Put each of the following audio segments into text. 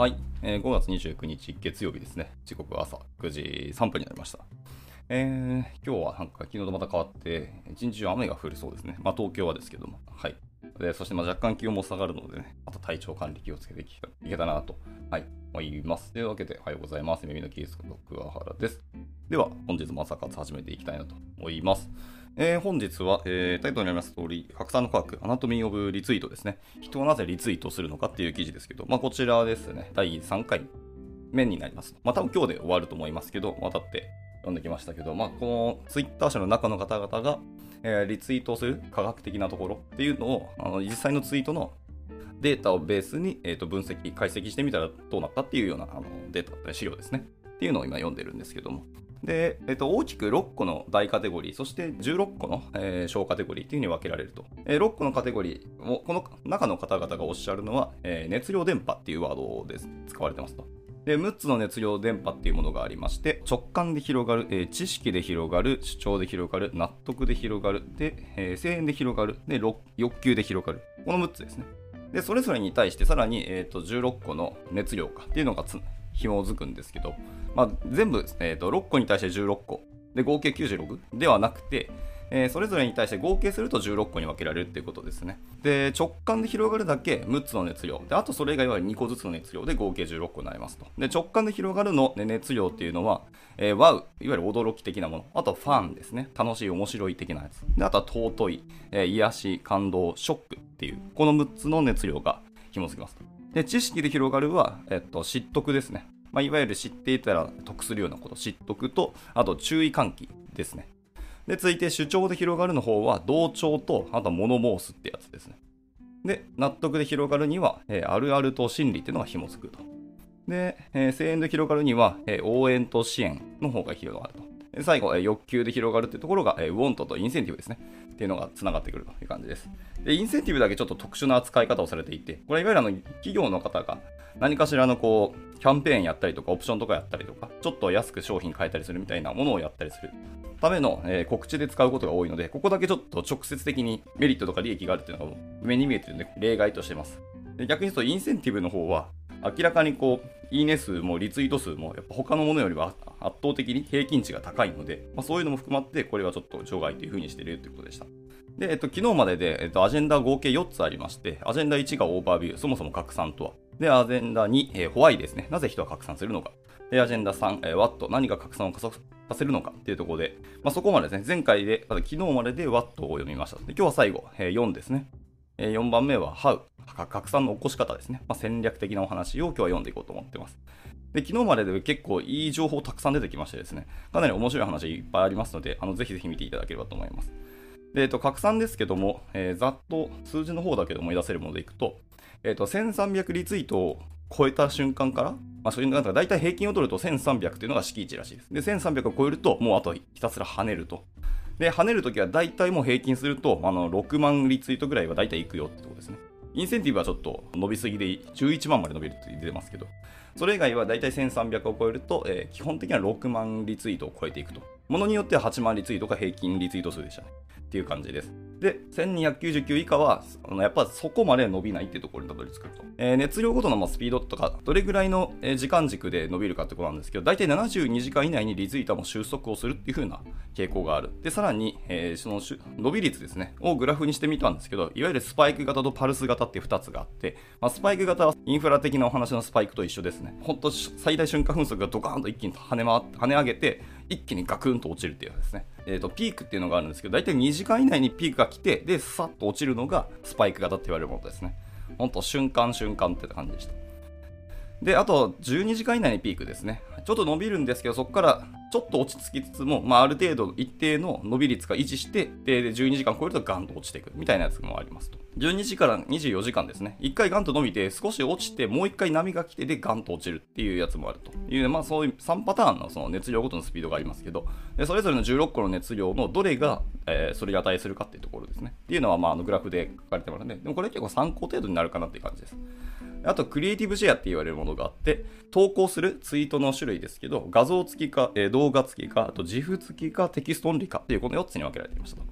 はい、えー、5月29日月曜日ですね。時刻は朝9時3分になりました。えー、今日はなんか昨日とまた変わって、一日中雨が降るそうですね。まあ東京はですけども。はい。でそしてまあ若干気温も下がるのでね、また体調管理気をつけていけたなと、はい、思います。というわけで、おはようございます。耳のキースこと桑原です。では、本日も朝活始めていきたいなと思います。えー、本日は、えー、タイトルにあります通り、拡散の科学、アナトミー・オブ・リツイートですね。人はなぜリツイートするのかっていう記事ですけど、まあ、こちらですね、第3回目になります。まあ、多分今日で終わると思いますけど、渡って読んできましたけど、まあ、このツイッター社の中の方々が、えー、リツイートする科学的なところっていうのを、あの実際のツイートのデータをベースに、えー、と分析、解析してみたらどうなったっていうようなあのデータ、資料ですね。っていうのを今読んでるんですけども、で、えっと、大きく6個の大カテゴリー、そして16個の、えー、小カテゴリーというふうに分けられると。えー、6個のカテゴリーを、この中の方々がおっしゃるのは、えー、熱量電波っていうワードで使われてますと。で、6つの熱量電波っていうものがありまして、直感で広がる、えー、知識で広がる、主張で広がる、納得で広がる、で、えー、声援で広がる、で、欲求で広がる。この6つですね。で、それぞれに対してさらに、えーと、16個の熱量かっていうのがつ紐づくんですけど、まあ、全部ですね、えーと、6個に対して16個で合計96ではなくて、えー、それぞれに対して合計すると16個に分けられるっていうことですね。で、直感で広がるだけ6つの熱量。で、あとそれ以外は2個ずつの熱量で合計16個になりますと。で、直感で広がるの、ね、熱量っていうのは、えー、ワウ、いわゆる驚き的なもの。あとファンですね。楽しい、面白い的なやつ。で、あとは尊い、えー、癒し、感動、ショックっていう、この6つの熱量が紐づきます。で、知識で広がるは、えっと、知得ですね。まあ、いわゆる知っていたら得するようなこと、知得と、あと注意喚起ですね。で、続いて主張で広がるの方は、同調と、あとは物申すってやつですね。で、納得で広がるには、えー、あるあると心理っていうのが紐づくと。で、えー、声援で広がるには、えー、応援と支援の方が広がると。最後、え欲求で広がるっていうところが、えウォントとインセンティブですね。っていうのが繋がってくるという感じです。で、インセンティブだけちょっと特殊な扱い方をされていて、これいわゆるあの企業の方が何かしらのこう、キャンペーンやったりとか、オプションとかやったりとか、ちょっと安く商品買えたりするみたいなものをやったりするための、え、告知で使うことが多いので、ここだけちょっと直接的にメリットとか利益があるっていうのが目に見えてるので、例外としてます。で逆に言うと、インセンティブの方は、明らかにこう、いいね数もリツイート数も、やっぱ他のものよりは圧倒的に平均値が高いので、まあ、そういうのも含まって、これはちょっと除外というふうにしてるということでした。で、えっと、昨日までで、えっと、アジェンダ合計4つありまして、アジェンダ1がオーバービュー、そもそも拡散とは。で、アジェンダ2、えー、ホワイですね。なぜ人は拡散するのか。で、アジェンダ3、えー、ワット、何が拡散を加速させるのかっていうところで、まあ、そこまでですね、前回で、ただ昨日まででワットを読みました。で今日は最後、えー、4ですね。え4番目は How、拡散の起こし方ですね。まあ、戦略的なお話を今日は読んでいこうと思ってます。で、昨日までで結構いい情報たくさん出てきましてですね、かなり面白い話いっぱいありますので、あのぜひぜひ見ていただければと思います。で、えっと、拡散ですけども、えー、ざっと数字の方だけで思い出せるものでいくと、えっと、1300リツイートを超えた瞬間から、まあ、そういうなんか大体平均を取ると1300というのが敷地らしいです。で、1300を超えると、もうあとひたすら跳ねると。で、跳ねるときは大体もう平均すると、あの、6万リツイートぐらいは大体いくよってことですね。インセンティブはちょっと伸びすぎで11万まで伸びるって出てますけど、それ以外は大体1300を超えると、えー、基本的には6万リツイートを超えていくと。ものによっては8万リツイートが平均リツイート数でしたね。っていう感じです。で、1299以下は、やっぱそこまで伸びないっていうところにたどり着くと。えー、熱量ごとのスピードとか、どれぐらいの時間軸で伸びるかってことなんですけど、大体72時間以内にリツイートも収束をするっていう風な傾向がある。で、さらに、えー、その伸び率ですね、をグラフにしてみたんですけど、いわゆるスパイク型とパルス型って2つがあって、まあ、スパイク型はインフラ的なお話のスパイクと一緒ですね。ほんと最大瞬間風速がドカーンと一気に跳ね回、跳ね上げて、一気にガクンと落ちるっていうやつですね。えっ、ー、と、ピークっていうのがあるんですけど、大体2時間以内にピークが来て、で、さっと落ちるのがスパイク型って言われるものですね。ほんと瞬間瞬間って感じでした。で、あと、12時間以内にピークですね。ちょっと伸びるんですけど、そこからちょっと落ち着きつつも、まあ、ある程度一定の伸び率が維持して、で、12時間超えるとガンと落ちていくみたいなやつもありますと。12時から24時間ですね。1回ガンと伸びて、少し落ちて、もう1回波が来て、で、ガンと落ちるっていうやつもあるという、まあ、そういう3パターンのその熱量ごとのスピードがありますけど、でそれぞれの16個の熱量のどれが、えー、それに値するかっていうところですね。っていうのは、まあ、あのグラフで書かれてますね。でもこれ結構参考程度になるかなっていう感じです。あと、クリエイティブシェアって言われるものがあって、投稿するツイートの種類ですけど、画像付きか、えー、動画付きか、あと GIF 付きか、テキストオンリーかっていうこの4つに分けられていましたと。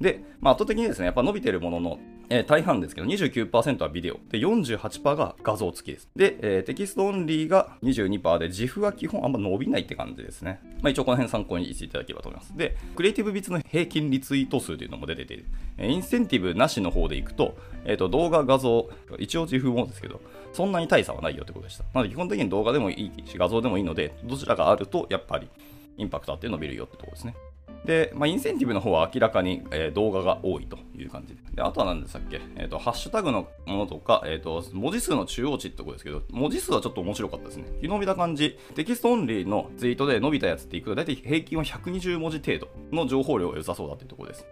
で、まあ、圧倒的にですね、やっぱ伸びてるもののえー、大半ですけど29%はビデオ。で48%が画像付きです。で、えー、テキストオンリーが22%で GIF は基本あんま伸びないって感じですね、まあ、一応この辺参考にしていただければと思います。でクリエイティブビッツの平均リツイート数というのも出てて、えー、インセンティブなしの方でいくと,、えーと、動画画像一応 GIF もですけどそんなに大差はないよってことでしたなので基本的に動画でもいいし画像でもいいのでどちらがあるとやっぱりインパクトあって伸びるよってところですねで、まあ、インセンティブの方は明らかに、えー、動画が多いという感じで。であとは何でしたっけ、えーと、ハッシュタグのものとか、えーと、文字数の中央値ってことですけど、文字数はちょっと面白かったですね。昨日見た感じ、テキストオンリーのツイートで伸びたやつっていくと、大体平均は120文字程度の情報量が良さそうだっていうところです。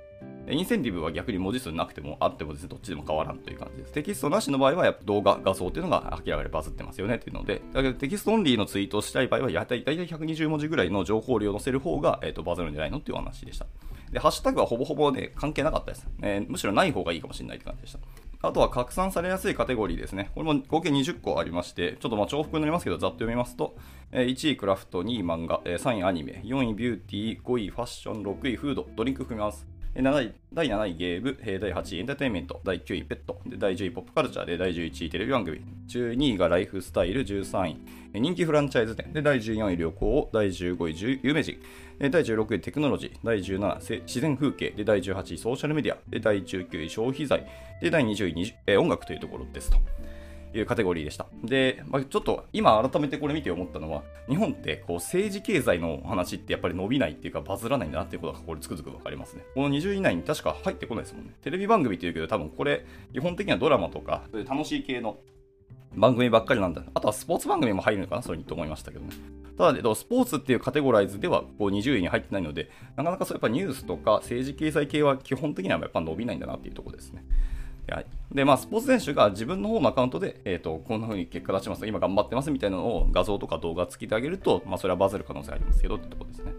インセンティブは逆に文字数なくてもあってもですね、どっちでも変わらんという感じです。テキストなしの場合はやっぱ動画、画像っていうのが明らかにバズってますよねっていうので、だけどテキストオンリーのツイートをしたい場合は、大体120文字ぐらいの情報量を載せる方が、えーと、バズるんじゃないのっていう話でした。で、ハッシュタグはほぼほぼね、関係なかったです。えー、むしろない方がいいかもしれないって感じでした。あとは拡散されやすいカテゴリーですね。これも合計20個ありまして、ちょっとま重複になりますけど、ざっと読みますと、1位クラフト、2位漫画、3位アニメ、4位ビューティー、5位ファッション、6位フード、ドリンク含みます。第7位ゲーム、第8位エンターテインメント、第9位ペット、第10位ポップカルチャーで第11位テレビ番組、12位がライフスタイル、13位人気フランチャイズ店、で第14位旅行、第15位有名人、第16位テクノロジー、第17位自然風景、で第18位ソーシャルメディア、で第19位消費財、で第20位音楽というところですと。いうカテゴリーでした。で、まあ、ちょっと今改めてこれ見て思ったのは、日本ってこう政治経済の話ってやっぱり伸びないっていうかバズらないんだなっていうことがこれつくづくわかりますね。この20位以内に確か入ってこないですもんね。テレビ番組っていうけど多分これ基本的にはドラマとかそういう楽しい系の番組ばっかりなんだ。あとはスポーツ番組も入るのかなそれにと思いましたけどね。ただ、スポーツっていうカテゴライズではこう20位に入ってないので、なかなかそうやっぱニュースとか政治経済系は基本的にはやっぱ伸びないんだなっていうところですね。はいで、まあ、スポーツ選手が自分の方のアカウントで、えっ、ー、と、こんな風に結果出します、今頑張ってますみたいなのを画像とか動画つけてあげると、まあ、それはバズる可能性ありますけどってとこですね。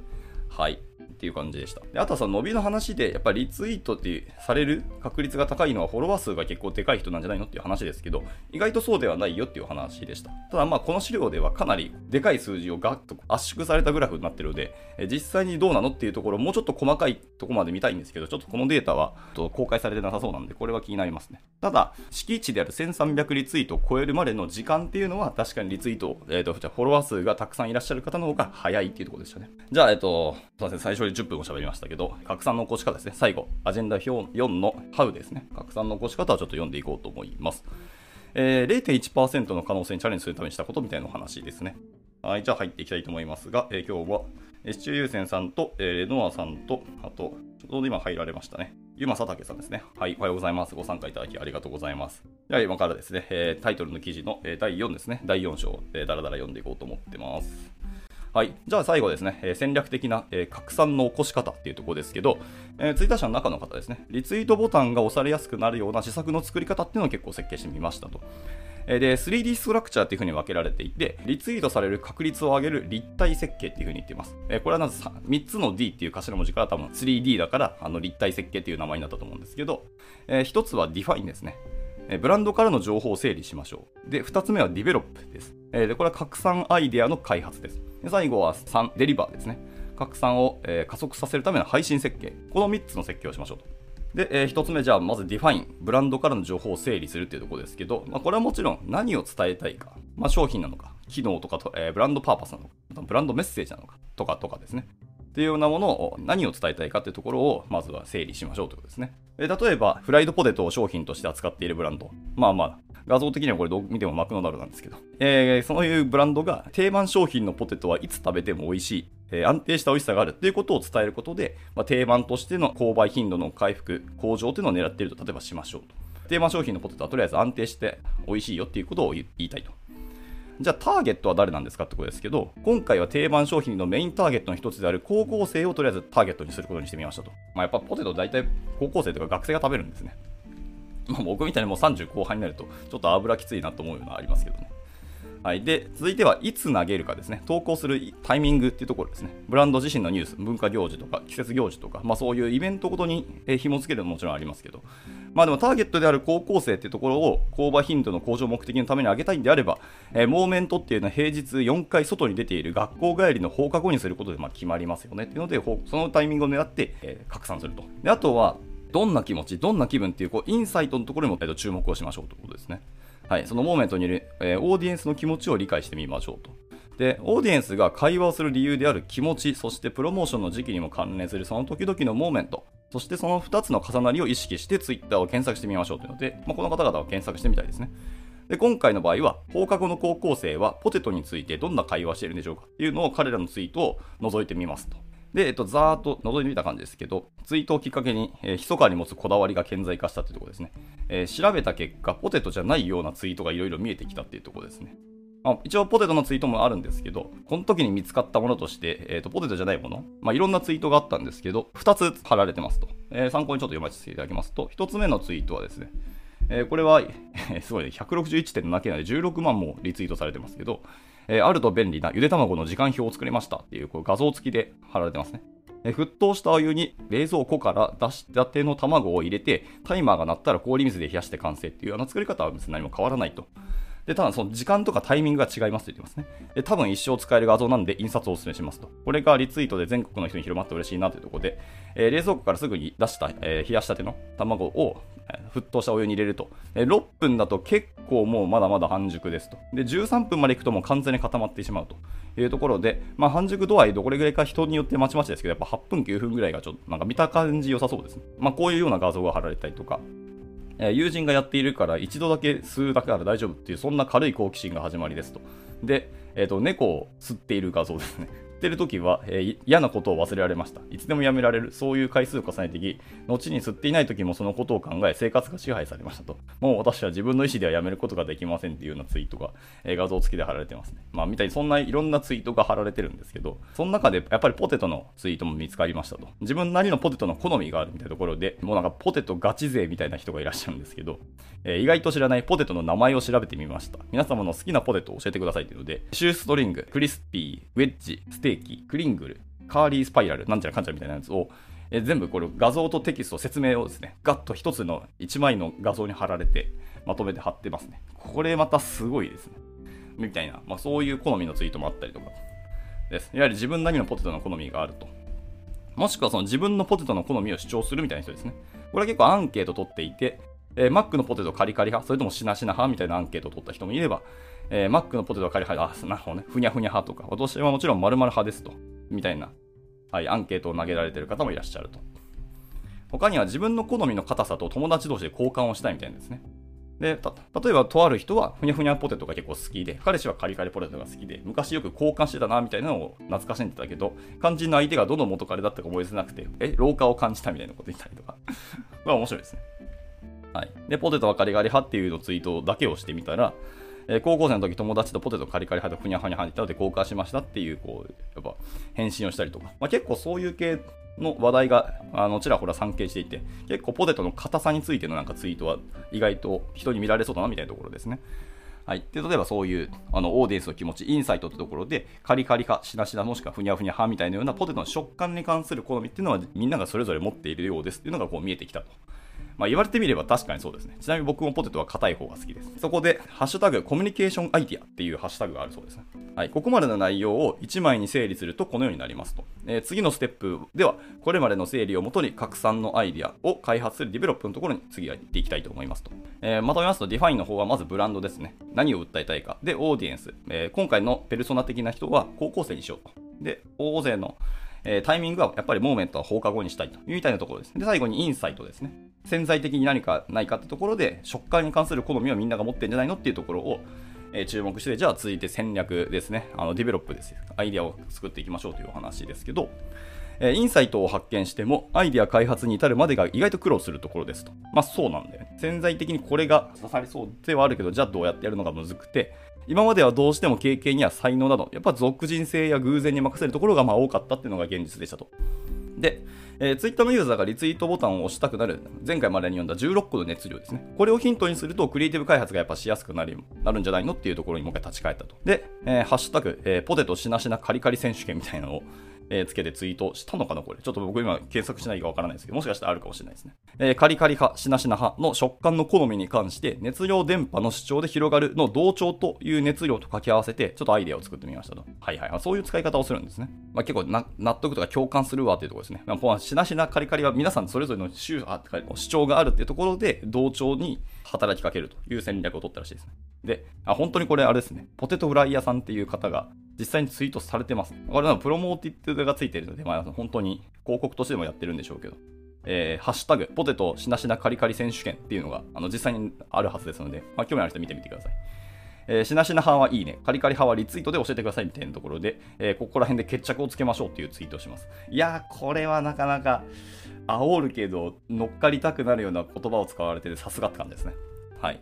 はい。っていう感じでした。であとはその伸びの話で、やっぱりリツイートってされる確率が高いのはフォロワー数が結構でかい人なんじゃないのっていう話ですけど、意外とそうではないよっていう話でした。ただまあこの資料ではかなりでかい数字をガッと圧縮されたグラフになってるので、実際にどうなのっていうところ、もうちょっと細かいところまで見たいんですけど、ちょっとこのデータは公開されてなさそうなんで、これは気になりますね。ただ、敷地である1300リツイートを超えるまでの時間っていうのは、確かにリツイート、えっ、ー、と、フォロワー数がたくさんいらっしゃる方の方が早いっていうところでしたね。じゃあ、えっ、ー、と、すいません、最初に10分も喋りました。けど、拡散の起こし方ですね。最後、アジェンダ表4の How ですね。拡散の起こし方はちょっと読んでいこうと思います。えー、0.1%の可能性にチャレンジするためにしたことみたいなお話ですね。はい、じゃあ入っていきたいと思いますが、えー、今日は、シチュー優先さんと、えー、レノアさんと、あと、ちょうど今入られましたね。ゆまさたけさんですね。はい、おはようございます。ご参加いただきありがとうございます。では今からですね、えー、タイトルの記事の、えー、第4ですね、第4章、えー、だらだら読んでいこうと思ってます。はい。じゃあ最後ですね、えー、戦略的な、えー、拡散の起こし方っていうところですけど、えー、ツイッター社の中の方ですね、リツイートボタンが押されやすくなるような施策の作り方っていうのを結構設計してみましたと。で、3D ストラクチャーっていう風に分けられていて、リツイートされる確率を上げる立体設計っていう風に言っています。これはなぜ3つの D っていう頭文字から多分 3D だからあの立体設計っていう名前になったと思うんですけど、え、1つは Define ですね。ブランドからの情報を整理しましょう。で、2つ目は Develop です。で、これは拡散アイデアの開発です。で最後は3、デリバーですね。拡散を、えー、加速させるための配信設計。この3つの設計をしましょうと。で、えー、1つ目、じゃあ、まず Define、ブランドからの情報を整理するっていうところですけど、まあ、これはもちろん何を伝えたいか、まあ、商品なのか、機能とかと、え、ブランドパーパスなのか、ブランドメッセージなのか、とかとかですね。っていうようなものを何を伝えたいかっていうところをまずは整理しましょうということですね。例えば、フライドポテトを商品として扱っているブランド。まあまあ、画像的にはこれどう見てもマクドナルドなんですけど、えー、そういうブランドが定番商品のポテトはいつ食べても美味しい、えー、安定した美味しさがあるっていうことを伝えることで、まあ、定番としての購買頻度の回復、向上というのを狙っていると例えばしましょうと。定番商品のポテトはとりあえず安定して美味しいよっていうことを言いたいと。じゃあターゲットは誰なんですかってことですけど、今回は定番商品のメインターゲットの一つである高校生をとりあえずターゲットにすることにしてみましたと。まあ、やっぱポテト大体高校生とか学生が食べるんですね。まあ、僕みたいにもう30後半になると、ちょっと油きついなと思うのはありますけどね。はい。で、続いてはいつ投げるかですね。投稿するタイミングっていうところですね。ブランド自身のニュース、文化行事とか季節行事とか、まあそういうイベントごとに紐付けるのももちろんありますけど、まあでもターゲットである高校生っていうところを購買頻度の向上目的のために上げたいんであれば、えー、モーメントっていうのは平日4回外に出ている学校帰りの放課後にすることでま決まりますよねっていうので、そのタイミングを狙って、えー、拡散すると。であとは、どんな気持ち、どんな気分っていう、こう、インサイトのところにも、えっと、注目をしましょうということですね。はい。そのモーメントにいる、えー、オーディエンスの気持ちを理解してみましょうと。で、オーディエンスが会話をする理由である気持ち、そしてプロモーションの時期にも関連するその時々のモーメント、そしてその2つの重なりを意識して Twitter を検索してみましょうというので、まあ、この方々は検索してみたいですね。で、今回の場合は、放課後の高校生はポテトについてどんな会話しているんでしょうかっていうのを彼らのツイートを覗いてみますと。で、えっと、ざーっと覗いてみた感じですけど、ツイートをきっかけに、えー、密かに持つこだわりが顕在化したというところですね。えー、調べた結果、ポテトじゃないようなツイートがいろいろ見えてきたっていうところですね。まあ、一応ポテトのツイートもあるんですけど、この時に見つかったものとして、えーと、ポテトじゃないもの、まあ、いろんなツイートがあったんですけど、2つ貼られてますと。えー、参考にちょっと読ませていただきますと、1つ目のツイートはですね、えー、これは、えー、すごいね、161.7件で16万もリツイートされてますけど、えー、あると便利なゆで卵の時間表を作りましたっていうこう画像付きで貼られてますね。え沸騰したお湯に冷蔵庫から出したての卵を入れて、タイマーが鳴ったら氷水で冷やして完成っていうあの作り方は別に何も変わらないと。で、ただその時間とかタイミングが違いますと言ってますね。で、多分一生使える画像なんで印刷をお勧めしますと。これがリツイートで全国の人に広まって嬉しいなというところで、えー、冷蔵庫からすぐに出した、えー、冷やしたての卵を、沸騰したお湯に入れると。6分だと結構もうまだまだ半熟ですと。で、13分までいくともう完全に固まってしまうというところで、まあ半熟度合いどこれぐらいか人によってまちまちですけど、やっぱ8分9分ぐらいがちょっとなんか見た感じ良さそうですね。まあこういうような画像が貼られたりとか、え友人がやっているから一度だけ吸うだけなら大丈夫っていうそんな軽い好奇心が始まりですと。で、えっ、ー、と、猫を吸っている画像ですね。ってる時は、えー、嫌なことを忘れられました。いつでもやめられる。そういう回数を重ねてき、後に吸っていない時もそのことを考え、生活が支配されましたと。もう私は自分の意思ではやめることができませんっていうようなツイートが、えー、画像付きで貼られてますね。まあ、みたいにそんないろんなツイートが貼られてるんですけど、その中でやっぱりポテトのツイートも見つかりましたと。自分なりのポテトの好みがあるみたいなところで、もうなんかポテトガチ勢みたいな人がいらっしゃるんですけど、えー、意外と知らないポテトの名前を調べてみました。皆様の好きなポテトを教えてくださいというので、シューストリング、クリスピー、ウェッジ、ステーキ、クリングル、カーリースパイラル、なんちゃらかんちゃらみたいなやつを、え全部これ画像とテキスト説明をですね、ガッと一つの1枚の画像に貼られて、まとめて貼ってますね。これまたすごいですね。みたいな、まあ、そういう好みのツイートもあったりとかです。いわゆる自分なりのポテトの好みがあると。もしくはその自分のポテトの好みを主張するみたいな人ですね。これは結構アンケート取っていて、えー、マックのポテトカリカリ派、それともしなしな派みたいなアンケートを取った人もいれば、えー、マックのポテトはカリカリ派、あ、なるほどね、ふにゃふにゃ派とか、私はもちろん〇〇派ですと。みたいな、はい、アンケートを投げられてる方もいらっしゃると。他には自分の好みの硬さと友達同士で交換をしたいみたいなんですね。で、例えば、とある人は、ふにゃふにゃポテトが結構好きで、彼氏はカリカリポテトが好きで、昔よく交換してたな、みたいなのを懐かしんでたけど、肝心の相手がどの元彼だったか覚えてなくて、え、老化を感じたみたいなこと言ったりとか。まあ面白いですね。はい。で、ポテトはカリカリ派っていうのツイートだけをしてみたら、えー、高校生の時友達とポテトカリカリ派とふにゃふにゃ派にで交換しましたっていう、こう、やっぱ返信をしたりとか、まあ、結構そういう系の話題があのちらほら散見していて、結構ポテトの硬さについてのなんかツイートは意外と人に見られそうだなみたいなところですね。はい。で、例えばそういう、あの、オーディエンスの気持ち、インサイトってところで、カリカリか、しなしな、もしくはふにゃふにゃ派みたいなようなポテトの食感に関する好みっていうのは、みんながそれぞれ持っているようですっていうのがこう見えてきたと。まあ、言われてみれば確かにそうですね。ちなみに僕もポテトは硬い方が好きです。そこで、ハッシュタグコミュニケーションアイディアっていうハッシュタグがあるそうですね。はい。ここまでの内容を1枚に整理するとこのようになりますと。えー、次のステップでは、これまでの整理をもとに拡散のアイディアを開発する Develop のところに次は行っていきたいと思いますと。えー、まとめますと、 Define の方はまずブランドですね。何を訴えたいか。で、オーディエンス。えー、今回のペルソナ的な人は高校生にしようと。で、大勢のえー、タイミングはやっぱりモーメントは放課後にしたいというみたいなところです。で、最後にインサイトですね。潜在的に何かないかってところで、食感に関する好みはみんなが持ってんじゃないのっていうところを、え、注目して、じゃあ続いて戦略ですね。あの、ディベロップです。アイデアを作っていきましょうというお話ですけど、え、インサイトを発見しても、アイデア開発に至るまでが意外と苦労するところですと。まあそうなんだよね。潜在的にこれが刺さりそうではあるけど、じゃあどうやってやるのがむずくて、今まではどうしても経験や才能など、やっぱ俗人性や偶然に任せるところがまあ多かったっていうのが現実でしたと。で、えー、Twitter のユーザーがリツイートボタンを押したくなる、前回までに読んだ16個の熱量ですね。これをヒントにすると、クリエイティブ開発がやっぱしやすくなるなるんじゃないのっていうところにもう一回立ち返ったと。で、えー、ハッシュタグ、えー、ポテトしなしなカリカリ選手権みたいなのを、えーつけてツイートしたのかなこれ。ちょっと僕今検索しないかわからないですけど、もしかしたらあるかもしれないですね。えーカリカリ派、しなしな派の食感の好みに関して、熱量電波の主張で広がるの同調という熱量と掛け合わせて、ちょっとアイデアを作ってみましたと。はいはい。そういう使い方をするんですね。まあ、結構な納得とか共感するわっていうところですね。まあ、このしなしなカリカリは皆さんそれぞれの主主張があるっていうところで、同調に働きかけるという戦略を取ったらしいですね。で、あ本当にこれあれですね。ポテトフライヤーさんっていう方が実際にツイートされてます。これはプロモーティッドがついてるので、まあ、本当に広告としてもやってるんでしょうけど。えーハッシュタグ、ポテトしなしなカリカリ選手権っていうのが、あの、実際にあるはずですので、まあ、興味ある人見てみてください。えーしなしな派はいいね、カリカリ派はリツイートで教えてくださいみたいなところで、えーここら辺で決着をつけましょうっていうツイートをします。いやー、これはなかなか煽るけど、乗っかりたくなるような言葉を使われてて、さすがって感じですね。はい。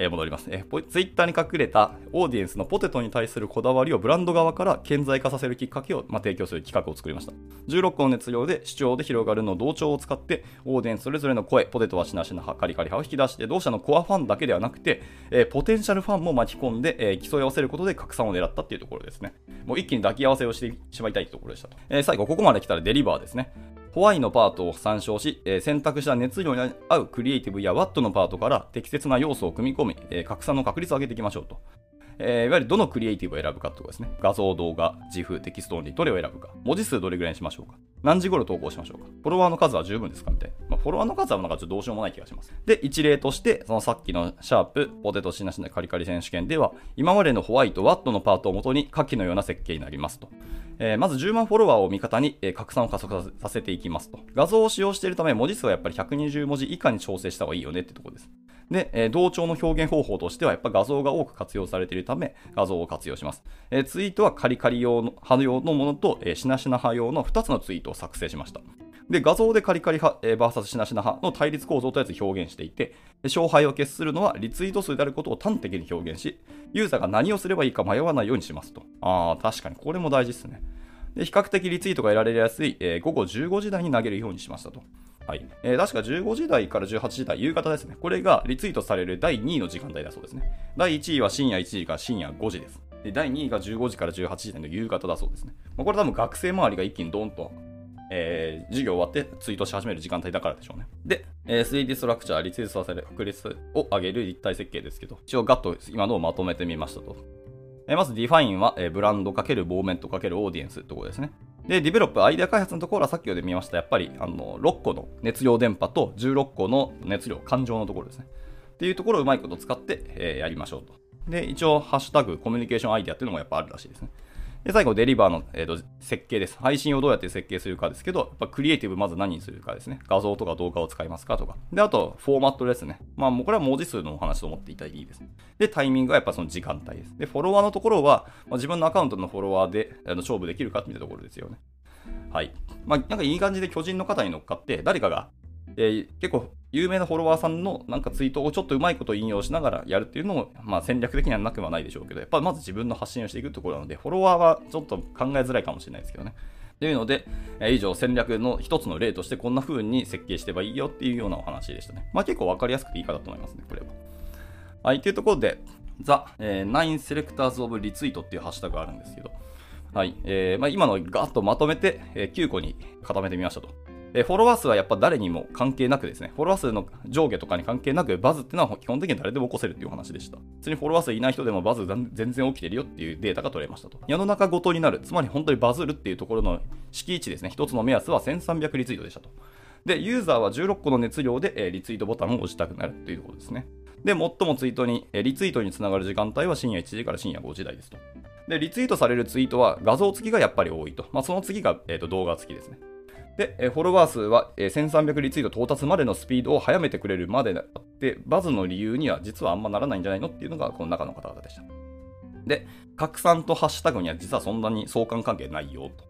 え戻ります。えー、ツイッターに隠れたオーディエンスのポテトに対するこだわりをブランド側から顕在化させるきっかけを、まあ、提供する企画を作りました。16個の熱量で主張で広がるの同調を使って、オーディエンスそれぞれの声、ポテトはしなしな、カリカリ派を引き出して、同社のコアファンだけではなくて、えーポテンシャルファンも巻き込んで、えー競い合わせることで拡散を狙ったっていうところですね。もう一気に抱き合わせをしてしまいたいところでしたと。え最後、ここまで来たらデリバーですね。Why のパートを参照し、えー選択した熱量に合うクリエイティブやワットのパートから適切な要素を組み込み、えー拡散の確率を上げていきましょうと。えーいわゆるどのクリエイティブを選ぶかってことですね。画像、動画、 GIF、テキストオンリー、どれを選ぶか。文字数どれぐらいにしましょうか。何時頃投稿しましょうか。フォロワーの数は十分ですかみたいな。まあ、フォロワーの数はなんかちょっとどうしようもない気がします。で、一例として、そのさっきのシャープ、ポテトしなしなカリカリ選手権では、今までのホワイト、ワットのパートをもとに下記のような設計になりますと。えーまず10万フォロワーを味方に、えー拡散を加速させさせていきますと。画像を使用しているため、文字数はやっぱり120文字以下に調整した方がいいよねってところです。で、え同調の表現方法としては、やっぱ画像が多く活用されているため、画像を活用します。えツイートはカリカリ用の派用のものと、えーしなしな派用の2つのツイートを作成しました。で、画像でカリカリ派、えー、VS しなしな派の対立構造とやつ表現していて、勝敗を決するのはリツイート数であることを端的に表現し、ユーザーが何をすればいいか迷わないようにしますと。ああ、確かにこれも大事ですね。で比較的リツイートが得られやすい、えー午後15時台に投げるようにしましたと。はいえー確か15時台から18時台、夕方ですね。これがリツイートされる第2位の時間帯だそうですね。第1位は深夜1時から深夜5時です。で第2位が15時から18時台の夕方だそうですね。まあ、これ多分学生周りが一気にドンとえー授業終わってツイートし始める時間帯だからでしょうね。で、えー 3D ストラクチャー、リツイートさせる確率を上げる立体設計ですけど、一応ガッと今のをまとめてみましたと。えまず Define は、えブランド×ボーメント×オーディエンスってところですね。で、ディベロップ、アイデア開発のところはさっきで見ました。やっぱりあの6個の熱量電波と16個の熱量、感情のところですね。っていうところをうまいこと使って、えーやりましょうと。で、一応、ハッシュタグ、コミュニケーションアイデアっていうのもやっぱあるらしいですね。で、最後、デリバーの、えーと設計です。配信をどうやって設計するかですけど、やっぱクリエイティブまず何にするかですね。画像とか動画を使いますかとか。で、あと、フォーマットですね。まあ、もうこれは文字数のお話と思っていただいていいです。で、タイミングはやっぱその時間帯です。で、フォロワーのところは、まあ、自分のアカウントのフォロワーであの勝負できるかっていうところですよね。はい。まあ、なんかいい感じで巨人の方に乗っかって、誰かが、えー結構有名なフォロワーさんのなんかツイートをちょっとうまいこと引用しながらやるっていうのも、まあ、戦略的にはなくはないでしょうけど、やっぱまず自分の発信をしていくところなので、フォロワーはちょっと考えづらいかもしれないですけどね。というので、以上戦略の一つの例としてこんな風に設計してばいいよっていうようなお話でしたね。まあ結構わかりやすくていいかなと思いますね、これは。はい、というところで、ザ・えー、9 Selectors of Retweet っていうハッシュタグがあるんですけど、はい、えーまあ、今のをガッとまとめて、えー9個に固めてみましたと。えーフォロワー数はやっぱ誰にも関係なくですね、フォロワー数の上下とかに関係なく、バズっていうのは基本的に誰でも起こせるっていう話でした。普通にフォロワー数いない人でもバズ全然起きてるよっていうデータが取れましたと。世の中ごとになる、つまり本当にバズるっていうところの敷地ですね、一つの目安は1300リツイートでしたと。で、ユーザーは16個の熱量で、えーリツイートボタンを押したくなるというところですね。で、最もツイートに、えーリツイートにつながる時間帯は深夜1時から深夜5時台ですと。で、リツイートされるツイートは画像付きがやっぱり多いと。まあ、その次が、えーと動画付きですね。で、えフォロワー数は、え1300リツイート到達までのスピードを早めてくれるまでであって、バズの理由には実はあんまならないんじゃないのっていうのがこの中の方々でした。で、拡散とハッシュタグには実はそんなに相関関係ないよと。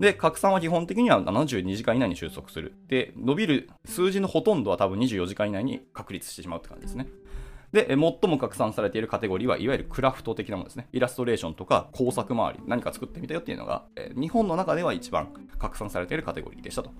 で、拡散は基本的には72時間以内に収束する。で、伸びる数字のほとんどは多分24時間以内に確立してしまうって感じですね。で、最も拡散されているカテゴリーはいわゆるクラフト的なものですね。イラストレーションとか工作周り、何か作ってみたよっていうのが、え日本の中では一番拡散されているカテゴリーでしたと。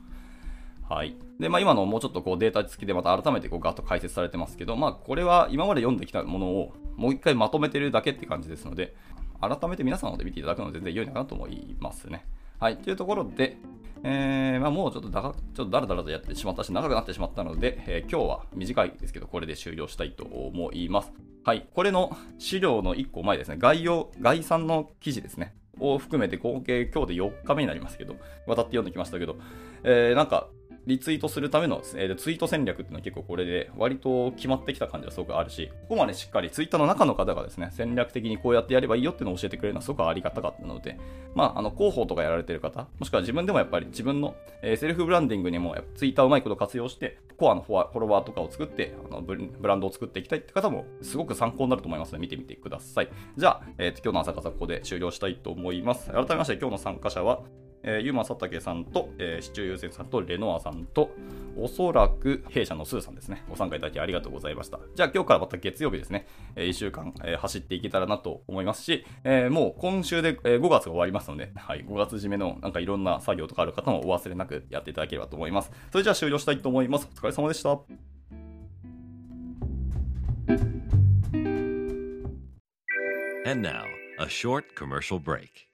はい。で、まあ今のもうちょっとこうデータ付きでまた改めてこうガッと解説されてますけど、まあこれは今まで読んできたものをもう一回まとめてるだけって感じですので、改めて皆さんので見ていただくのは全然良いのかなと思いますね。はい、というところで、えー、まあ、もうちょっとだちょっとだらだらとやってしまったし、長くなってしまったので、えー、今日は短いですけど、これで終了したいと思います。はい、これの資料の1個前ですね、概要、概算の記事ですね。を含めて合計今日で4日目になりますけど、渡って読んできましたけど、えー、なんかリツイートするための、えー、ツイート戦略っていうのは結構これで割と決まってきた感じはすごくあるし、ここまでしっかりツイッターの中の方がですね、戦略的にこうやってやればいいよっていうのを教えてくれるのはすごくありがたかったので、まあ、あの、広報とかやられてる方、もしくは自分でもやっぱり自分の、えー、セルフブランディングにもツイッターをうまいこと活用して、コアのフォロワーとかを作って、あのブランドを作っていきたいって方もすごく参考になると思いますので、見てみてください。じゃあ、えー、今日の朝方ここで終了したいと思います。改めまして今日の参加者は、えー、ユーマ佐竹さんと、えー、シチューユーセンさんとレノアさんと、おそらく弊社のスーさんですね。ご参加いただきありがとうございました。じゃあ今日からまた月曜日ですね、えー、1週間、えー、走っていけたらなと思いますし、えー、もう今週で、えー、5月が終わりますので、はい、5月締めのなんかいろんな作業とかある方もお忘れなくやっていただければと思います。それじゃあ終了したいと思います。お疲れ様でした。And now, a short commercial break.